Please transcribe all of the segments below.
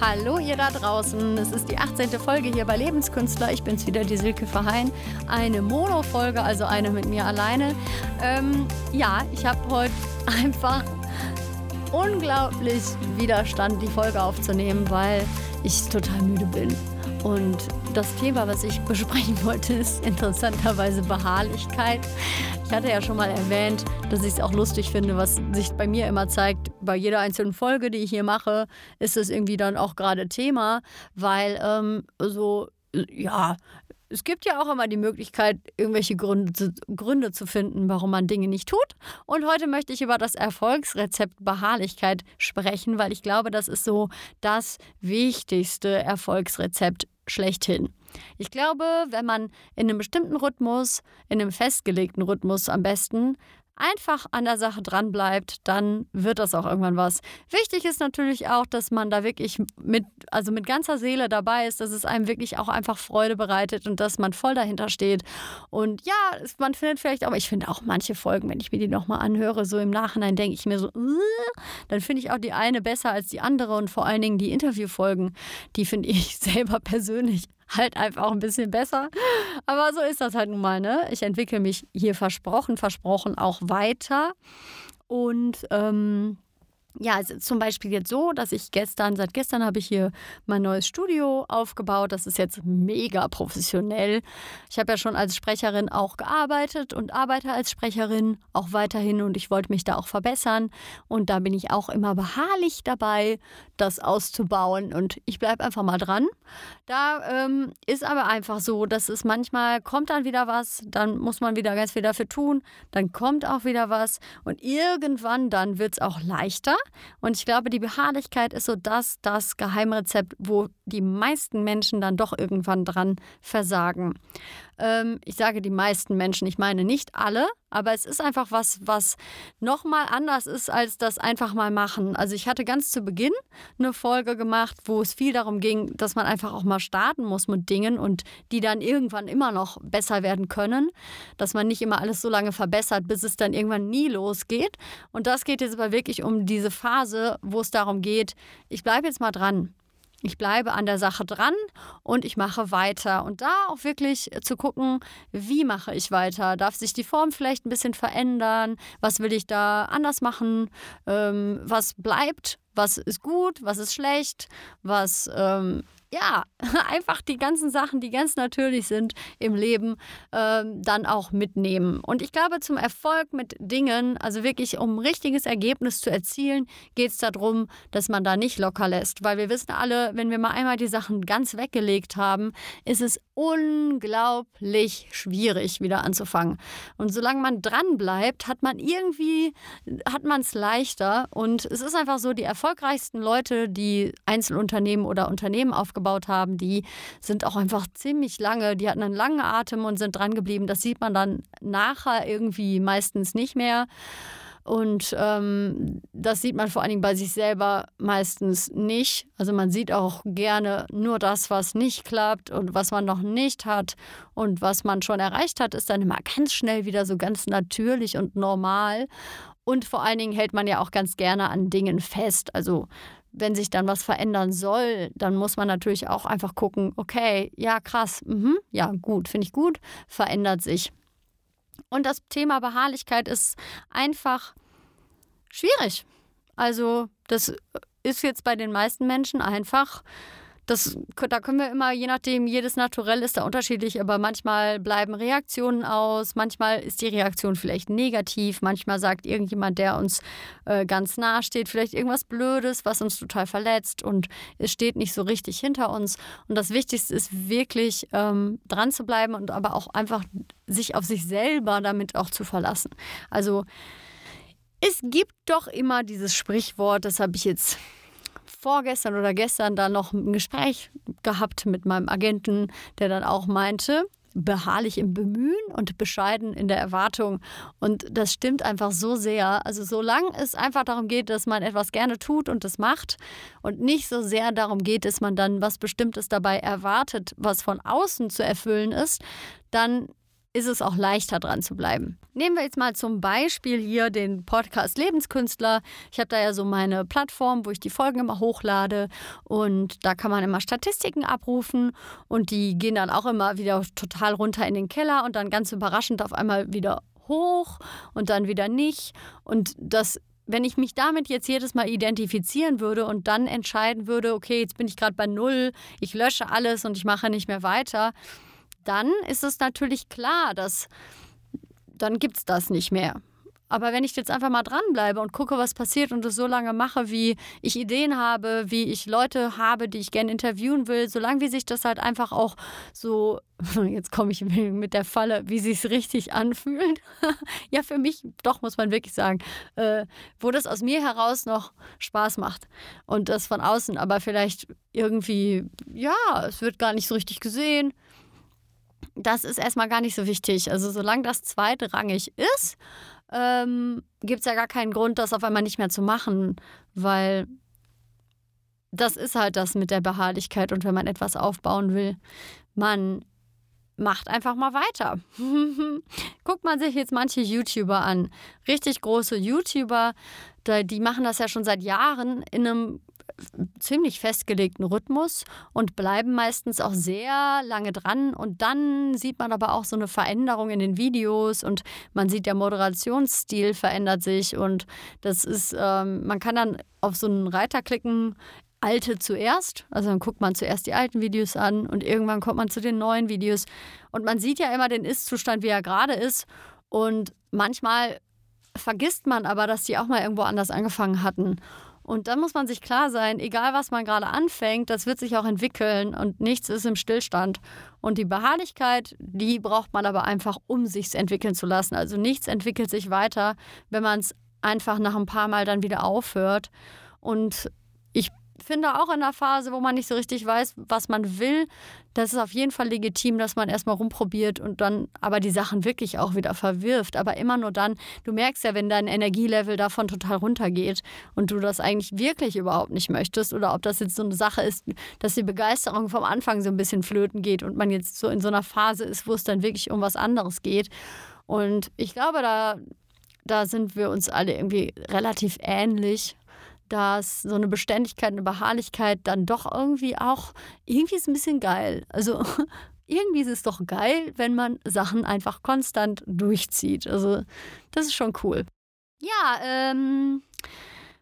Hallo ihr da draußen, es ist die 18. Folge hier bei Lebenskünstler. Ich bin's wieder, die Silke Verheyen. Eine Mono-Folge, also eine mit mir alleine. Ähm, ja, ich habe heute einfach unglaublich Widerstand, die Folge aufzunehmen, weil ich total müde bin. Und das Thema, was ich besprechen wollte, ist interessanterweise Beharrlichkeit. Ich hatte ja schon mal erwähnt, dass ich es auch lustig finde, was sich bei mir immer zeigt. Bei jeder einzelnen Folge, die ich hier mache, ist es irgendwie dann auch gerade Thema, weil ähm, so, ja, es gibt ja auch immer die Möglichkeit, irgendwelche Gründe zu, Gründe zu finden, warum man Dinge nicht tut. Und heute möchte ich über das Erfolgsrezept Beharrlichkeit sprechen, weil ich glaube, das ist so das wichtigste Erfolgsrezept schlechthin. Ich glaube, wenn man in einem bestimmten Rhythmus, in einem festgelegten Rhythmus am besten, einfach an der Sache dran bleibt, dann wird das auch irgendwann was. Wichtig ist natürlich auch, dass man da wirklich mit, also mit ganzer Seele dabei ist, dass es einem wirklich auch einfach Freude bereitet und dass man voll dahinter steht. Und ja, man findet vielleicht auch, ich finde auch manche Folgen, wenn ich mir die nochmal anhöre, so im Nachhinein denke ich mir so, dann finde ich auch die eine besser als die andere und vor allen Dingen die Interviewfolgen, die finde ich selber persönlich halt einfach auch ein bisschen besser. Aber so ist das halt nun mal. Ne? Ich entwickle mich hier versprochen, versprochen auch weiter. Und ähm, ja, ist zum Beispiel jetzt so, dass ich gestern, seit gestern habe ich hier mein neues Studio aufgebaut. Das ist jetzt mega professionell. Ich habe ja schon als Sprecherin auch gearbeitet und arbeite als Sprecherin auch weiterhin und ich wollte mich da auch verbessern. Und da bin ich auch immer beharrlich dabei, das auszubauen und ich bleibe einfach mal dran. Da ähm, ist aber einfach so, dass es manchmal kommt dann wieder was, dann muss man wieder ganz viel dafür tun, dann kommt auch wieder was und irgendwann dann wird es auch leichter. Und ich glaube, die Beharrlichkeit ist so das, das Geheimrezept, wo die meisten Menschen dann doch irgendwann dran versagen. Ähm, ich sage die meisten Menschen, ich meine nicht alle, aber es ist einfach was, was nochmal anders ist als das einfach mal machen. Also ich hatte ganz zu Beginn eine Folge gemacht, wo es viel darum ging, dass man einfach auch mal starten muss mit Dingen und die dann irgendwann immer noch besser werden können. Dass man nicht immer alles so lange verbessert, bis es dann irgendwann nie losgeht. Und das geht jetzt aber wirklich um diese Phase, wo es darum geht, ich bleibe jetzt mal dran. Ich bleibe an der Sache dran und ich mache weiter. Und da auch wirklich zu gucken, wie mache ich weiter? Darf sich die Form vielleicht ein bisschen verändern? Was will ich da anders machen? Ähm, was bleibt? Was ist gut? Was ist schlecht? Was ähm, ja, einfach die ganzen Sachen, die ganz natürlich sind im Leben, ähm, dann auch mitnehmen. Und ich glaube, zum Erfolg mit Dingen, also wirklich um ein richtiges Ergebnis zu erzielen, geht es darum, dass man da nicht locker lässt. Weil wir wissen alle, wenn wir mal einmal die Sachen ganz weggelegt haben, ist es unglaublich schwierig, wieder anzufangen. Und solange man dran bleibt, hat man irgendwie, hat man es leichter. Und es ist einfach so, die erfolgreichsten Leute, die Einzelunternehmen oder Unternehmen aufgebaut aufgebaut haben, die sind auch einfach ziemlich lange, die hatten einen langen Atem und sind dran geblieben. Das sieht man dann nachher irgendwie meistens nicht mehr. Und ähm, das sieht man vor allen Dingen bei sich selber meistens nicht. Also man sieht auch gerne nur das, was nicht klappt und was man noch nicht hat. Und was man schon erreicht hat, ist dann immer ganz schnell wieder so ganz natürlich und normal. Und vor allen Dingen hält man ja auch ganz gerne an Dingen fest. Also wenn sich dann was verändern soll, dann muss man natürlich auch einfach gucken, okay, ja, krass, mh, ja, gut, finde ich gut, verändert sich. Und das Thema Beharrlichkeit ist einfach schwierig. Also, das ist jetzt bei den meisten Menschen einfach das, da können wir immer, je nachdem, jedes Naturell ist da unterschiedlich, aber manchmal bleiben Reaktionen aus, manchmal ist die Reaktion vielleicht negativ, manchmal sagt irgendjemand, der uns äh, ganz nahe steht, vielleicht irgendwas Blödes, was uns total verletzt und es steht nicht so richtig hinter uns. Und das Wichtigste ist wirklich ähm, dran zu bleiben und aber auch einfach sich auf sich selber damit auch zu verlassen. Also es gibt doch immer dieses Sprichwort, das habe ich jetzt vorgestern oder gestern da noch ein Gespräch gehabt mit meinem Agenten, der dann auch meinte, beharrlich im Bemühen und bescheiden in der Erwartung. Und das stimmt einfach so sehr. Also solange es einfach darum geht, dass man etwas gerne tut und das macht und nicht so sehr darum geht, dass man dann was Bestimmtes dabei erwartet, was von außen zu erfüllen ist, dann ist es auch leichter dran zu bleiben. Nehmen wir jetzt mal zum Beispiel hier den Podcast Lebenskünstler. Ich habe da ja so meine Plattform, wo ich die Folgen immer hochlade und da kann man immer Statistiken abrufen und die gehen dann auch immer wieder total runter in den Keller und dann ganz überraschend auf einmal wieder hoch und dann wieder nicht. Und das wenn ich mich damit jetzt jedes Mal identifizieren würde und dann entscheiden würde, okay, jetzt bin ich gerade bei Null, ich lösche alles und ich mache nicht mehr weiter, dann ist es natürlich klar, dass dann gibt es das nicht mehr. Aber wenn ich jetzt einfach mal dranbleibe und gucke, was passiert und es so lange mache, wie ich Ideen habe, wie ich Leute habe, die ich gerne interviewen will, solange wie sich das halt einfach auch so, jetzt komme ich mit der Falle, wie sich es richtig anfühlt. ja, für mich, doch, muss man wirklich sagen, äh, wo das aus mir heraus noch Spaß macht und das von außen, aber vielleicht irgendwie, ja, es wird gar nicht so richtig gesehen das ist erstmal gar nicht so wichtig. Also solange das zweitrangig ist, ähm, gibt es ja gar keinen Grund, das auf einmal nicht mehr zu machen, weil das ist halt das mit der Beharrlichkeit und wenn man etwas aufbauen will, man macht einfach mal weiter. Guckt man sich jetzt manche YouTuber an. Richtig große YouTuber, die machen das ja schon seit Jahren in einem ziemlich festgelegten Rhythmus und bleiben meistens auch sehr lange dran. Und dann sieht man aber auch so eine Veränderung in den Videos und man sieht, der Moderationsstil verändert sich und das ist, ähm, man kann dann auf so einen Reiter klicken, alte zuerst. Also dann guckt man zuerst die alten Videos an und irgendwann kommt man zu den neuen Videos. Und man sieht ja immer den Ist-Zustand, wie er gerade ist. Und manchmal vergisst man aber, dass die auch mal irgendwo anders angefangen hatten. Und dann muss man sich klar sein, egal was man gerade anfängt, das wird sich auch entwickeln und nichts ist im Stillstand. Und die Beharrlichkeit, die braucht man aber einfach, um sich entwickeln zu lassen. Also nichts entwickelt sich weiter, wenn man es einfach nach ein paar Mal dann wieder aufhört. Und finde auch in der Phase, wo man nicht so richtig weiß, was man will, das ist auf jeden Fall legitim, dass man erstmal rumprobiert und dann aber die Sachen wirklich auch wieder verwirft. Aber immer nur dann, du merkst ja, wenn dein Energielevel davon total runtergeht und du das eigentlich wirklich überhaupt nicht möchtest oder ob das jetzt so eine Sache ist, dass die Begeisterung vom Anfang so ein bisschen flöten geht und man jetzt so in so einer Phase ist, wo es dann wirklich um was anderes geht. Und ich glaube, da, da sind wir uns alle irgendwie relativ ähnlich dass so eine Beständigkeit, eine Beharrlichkeit dann doch irgendwie auch, irgendwie ist ein bisschen geil. Also irgendwie ist es doch geil, wenn man Sachen einfach konstant durchzieht. Also das ist schon cool. Ja, ähm,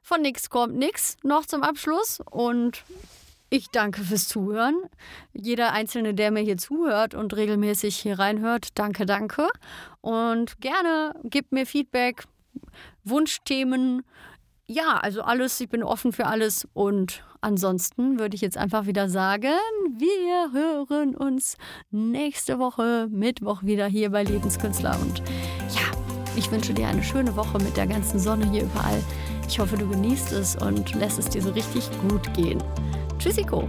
von nix kommt nix noch zum Abschluss und ich danke fürs Zuhören. Jeder Einzelne, der mir hier zuhört und regelmäßig hier reinhört, danke, danke. Und gerne gibt mir Feedback, Wunschthemen, ja, also alles, ich bin offen für alles und ansonsten würde ich jetzt einfach wieder sagen, wir hören uns nächste Woche Mittwoch wieder hier bei Lebenskünstler und ja, ich wünsche dir eine schöne Woche mit der ganzen Sonne hier überall. Ich hoffe, du genießt es und lässt es dir so richtig gut gehen. Tschüssiko!